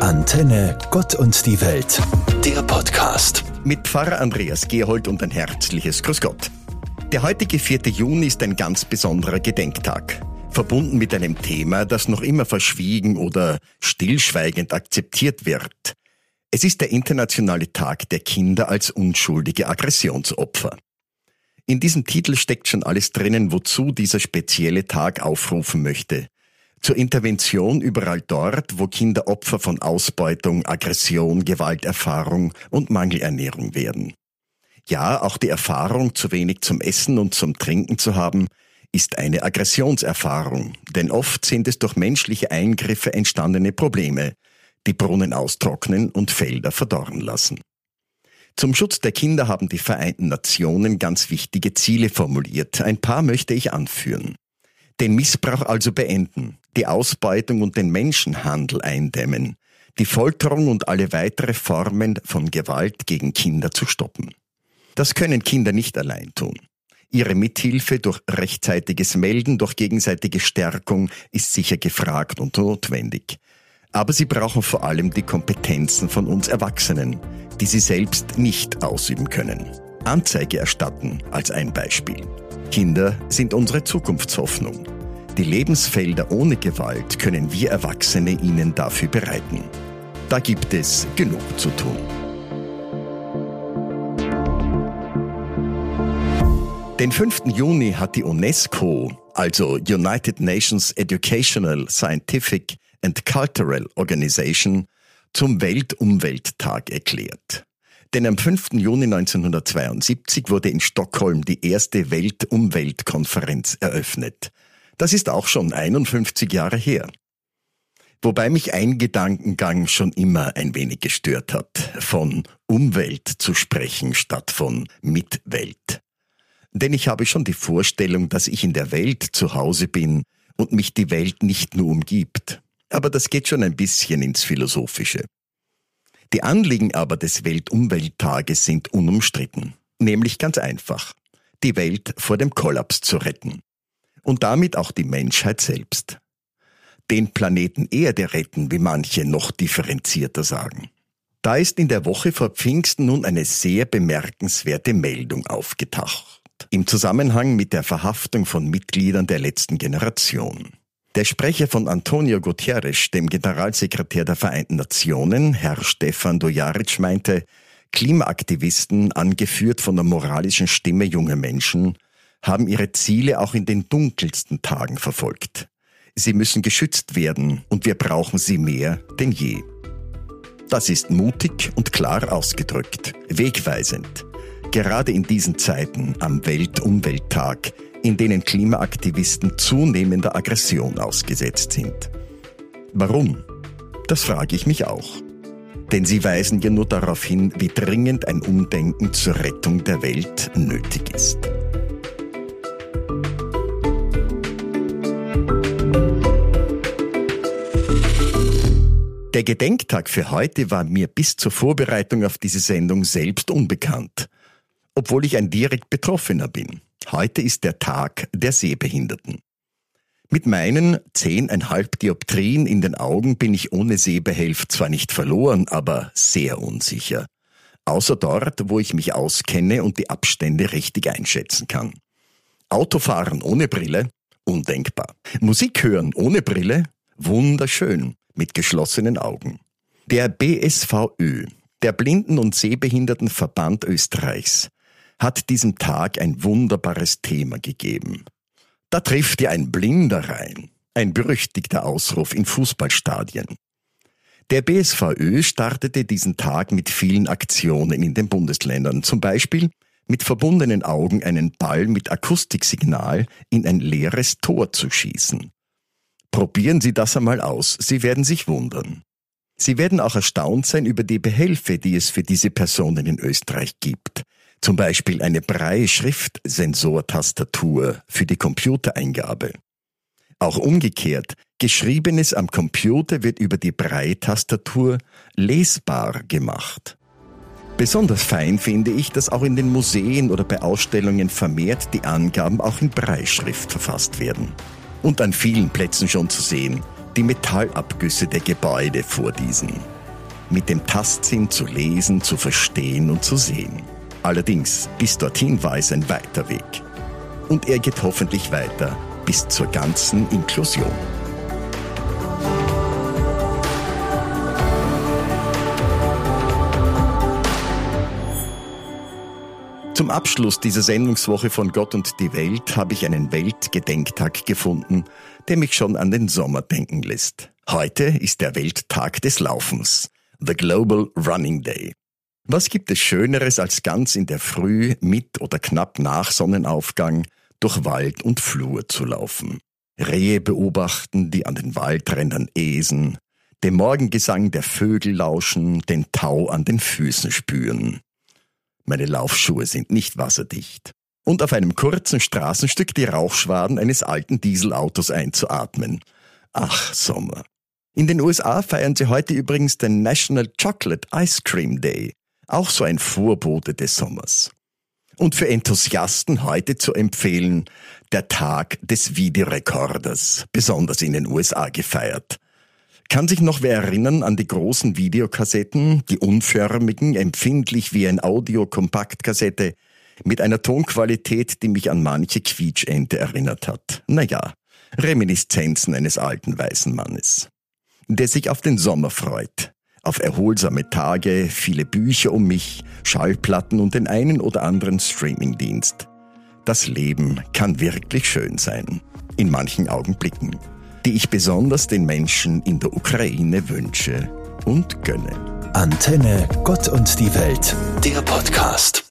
Antenne Gott und die Welt, der Podcast. Mit Pfarrer Andreas Gerhold und ein herzliches Grüß Gott. Der heutige 4. Juni ist ein ganz besonderer Gedenktag. Verbunden mit einem Thema, das noch immer verschwiegen oder stillschweigend akzeptiert wird. Es ist der internationale Tag der Kinder als unschuldige Aggressionsopfer. In diesem Titel steckt schon alles drinnen, wozu dieser spezielle Tag aufrufen möchte zur Intervention überall dort, wo Kinder Opfer von Ausbeutung, Aggression, Gewalterfahrung und Mangelernährung werden. Ja, auch die Erfahrung, zu wenig zum Essen und zum Trinken zu haben, ist eine Aggressionserfahrung, denn oft sind es durch menschliche Eingriffe entstandene Probleme, die Brunnen austrocknen und Felder verdorren lassen. Zum Schutz der Kinder haben die Vereinten Nationen ganz wichtige Ziele formuliert. Ein paar möchte ich anführen. Den Missbrauch also beenden, die Ausbeutung und den Menschenhandel eindämmen, die Folterung und alle weitere Formen von Gewalt gegen Kinder zu stoppen. Das können Kinder nicht allein tun. Ihre Mithilfe durch rechtzeitiges Melden, durch gegenseitige Stärkung ist sicher gefragt und notwendig. Aber sie brauchen vor allem die Kompetenzen von uns Erwachsenen, die sie selbst nicht ausüben können. Anzeige erstatten als ein Beispiel. Kinder sind unsere Zukunftshoffnung. Die Lebensfelder ohne Gewalt können wir Erwachsene ihnen dafür bereiten. Da gibt es genug zu tun. Den 5. Juni hat die UNESCO, also United Nations Educational, Scientific and Cultural Organization, zum Weltumwelttag erklärt. Denn am 5. Juni 1972 wurde in Stockholm die erste Weltumweltkonferenz eröffnet. Das ist auch schon 51 Jahre her. Wobei mich ein Gedankengang schon immer ein wenig gestört hat, von Umwelt zu sprechen statt von Mitwelt. Denn ich habe schon die Vorstellung, dass ich in der Welt zu Hause bin und mich die Welt nicht nur umgibt. Aber das geht schon ein bisschen ins Philosophische. Die Anliegen aber des Weltumwelttages sind unumstritten, nämlich ganz einfach, die Welt vor dem Kollaps zu retten und damit auch die Menschheit selbst. Den Planeten Erde retten, wie manche noch differenzierter sagen. Da ist in der Woche vor Pfingsten nun eine sehr bemerkenswerte Meldung aufgetaucht. Im Zusammenhang mit der Verhaftung von Mitgliedern der letzten Generation. Der Sprecher von Antonio Guterres, dem Generalsekretär der Vereinten Nationen, Herr Stefan Dojaric, meinte, Klimaaktivisten, angeführt von der moralischen Stimme junger Menschen, haben ihre Ziele auch in den dunkelsten Tagen verfolgt. Sie müssen geschützt werden und wir brauchen sie mehr denn je. Das ist mutig und klar ausgedrückt, wegweisend. Gerade in diesen Zeiten am Weltumwelttag, in denen Klimaaktivisten zunehmender Aggression ausgesetzt sind. Warum? Das frage ich mich auch. Denn sie weisen ja nur darauf hin, wie dringend ein Umdenken zur Rettung der Welt nötig ist. Der Gedenktag für heute war mir bis zur Vorbereitung auf diese Sendung selbst unbekannt, obwohl ich ein direkt Betroffener bin. Heute ist der Tag der Sehbehinderten. Mit meinen zehneinhalb Dioptrien in den Augen bin ich ohne Sehbehelf zwar nicht verloren, aber sehr unsicher. Außer dort, wo ich mich auskenne und die Abstände richtig einschätzen kann. Autofahren ohne Brille? Undenkbar. Musik hören ohne Brille? Wunderschön mit geschlossenen Augen. Der BSVÖ, der Blinden- und Sehbehindertenverband Österreichs, hat diesem Tag ein wunderbares Thema gegeben. Da trifft ja ein Blinder rein, ein berüchtigter Ausruf in Fußballstadien. Der BSVÖ startete diesen Tag mit vielen Aktionen in den Bundesländern, zum Beispiel mit verbundenen Augen einen Ball mit Akustiksignal in ein leeres Tor zu schießen. Probieren Sie das einmal aus, Sie werden sich wundern. Sie werden auch erstaunt sein über die Behelfe, die es für diese Personen in Österreich gibt. Zum Beispiel eine Braille-Schriftsensortastatur für die Computereingabe. Auch umgekehrt, Geschriebenes am Computer wird über die Braille-Tastatur lesbar gemacht. Besonders fein finde ich, dass auch in den Museen oder bei Ausstellungen vermehrt die Angaben auch in Breitschrift verfasst werden und an vielen Plätzen schon zu sehen, die Metallabgüsse der Gebäude vor diesen. Mit dem Tastsinn zu lesen, zu verstehen und zu sehen. Allerdings, bis dorthin war es ein weiter Weg. Und er geht hoffentlich weiter bis zur ganzen Inklusion. Zum Abschluss dieser Sendungswoche von Gott und die Welt habe ich einen Weltgedenktag gefunden, der mich schon an den Sommer denken lässt. Heute ist der Welttag des Laufens, the Global Running Day. Was gibt es Schöneres, als ganz in der Früh, mit oder knapp nach Sonnenaufgang durch Wald und Flur zu laufen? Rehe beobachten, die an den Waldrändern esen, dem Morgengesang der Vögel lauschen, den Tau an den Füßen spüren. Meine Laufschuhe sind nicht wasserdicht. Und auf einem kurzen Straßenstück die Rauchschwaden eines alten Dieselautos einzuatmen. Ach, Sommer. In den USA feiern sie heute übrigens den National Chocolate Ice Cream Day. Auch so ein Vorbote des Sommers. Und für Enthusiasten heute zu empfehlen, der Tag des Videorekorders, besonders in den USA gefeiert. Kann sich noch wer erinnern an die großen Videokassetten, die unförmigen, empfindlich wie ein Audio-Kompaktkassette, mit einer Tonqualität, die mich an manche Quietschente erinnert hat? Naja, Reminiszenzen eines alten weißen Mannes. Der sich auf den Sommer freut, auf erholsame Tage, viele Bücher um mich, Schallplatten und den einen oder anderen Streamingdienst. Das Leben kann wirklich schön sein, in manchen Augenblicken die ich besonders den Menschen in der Ukraine wünsche und gönne. Antenne Gott und die Welt, der Podcast.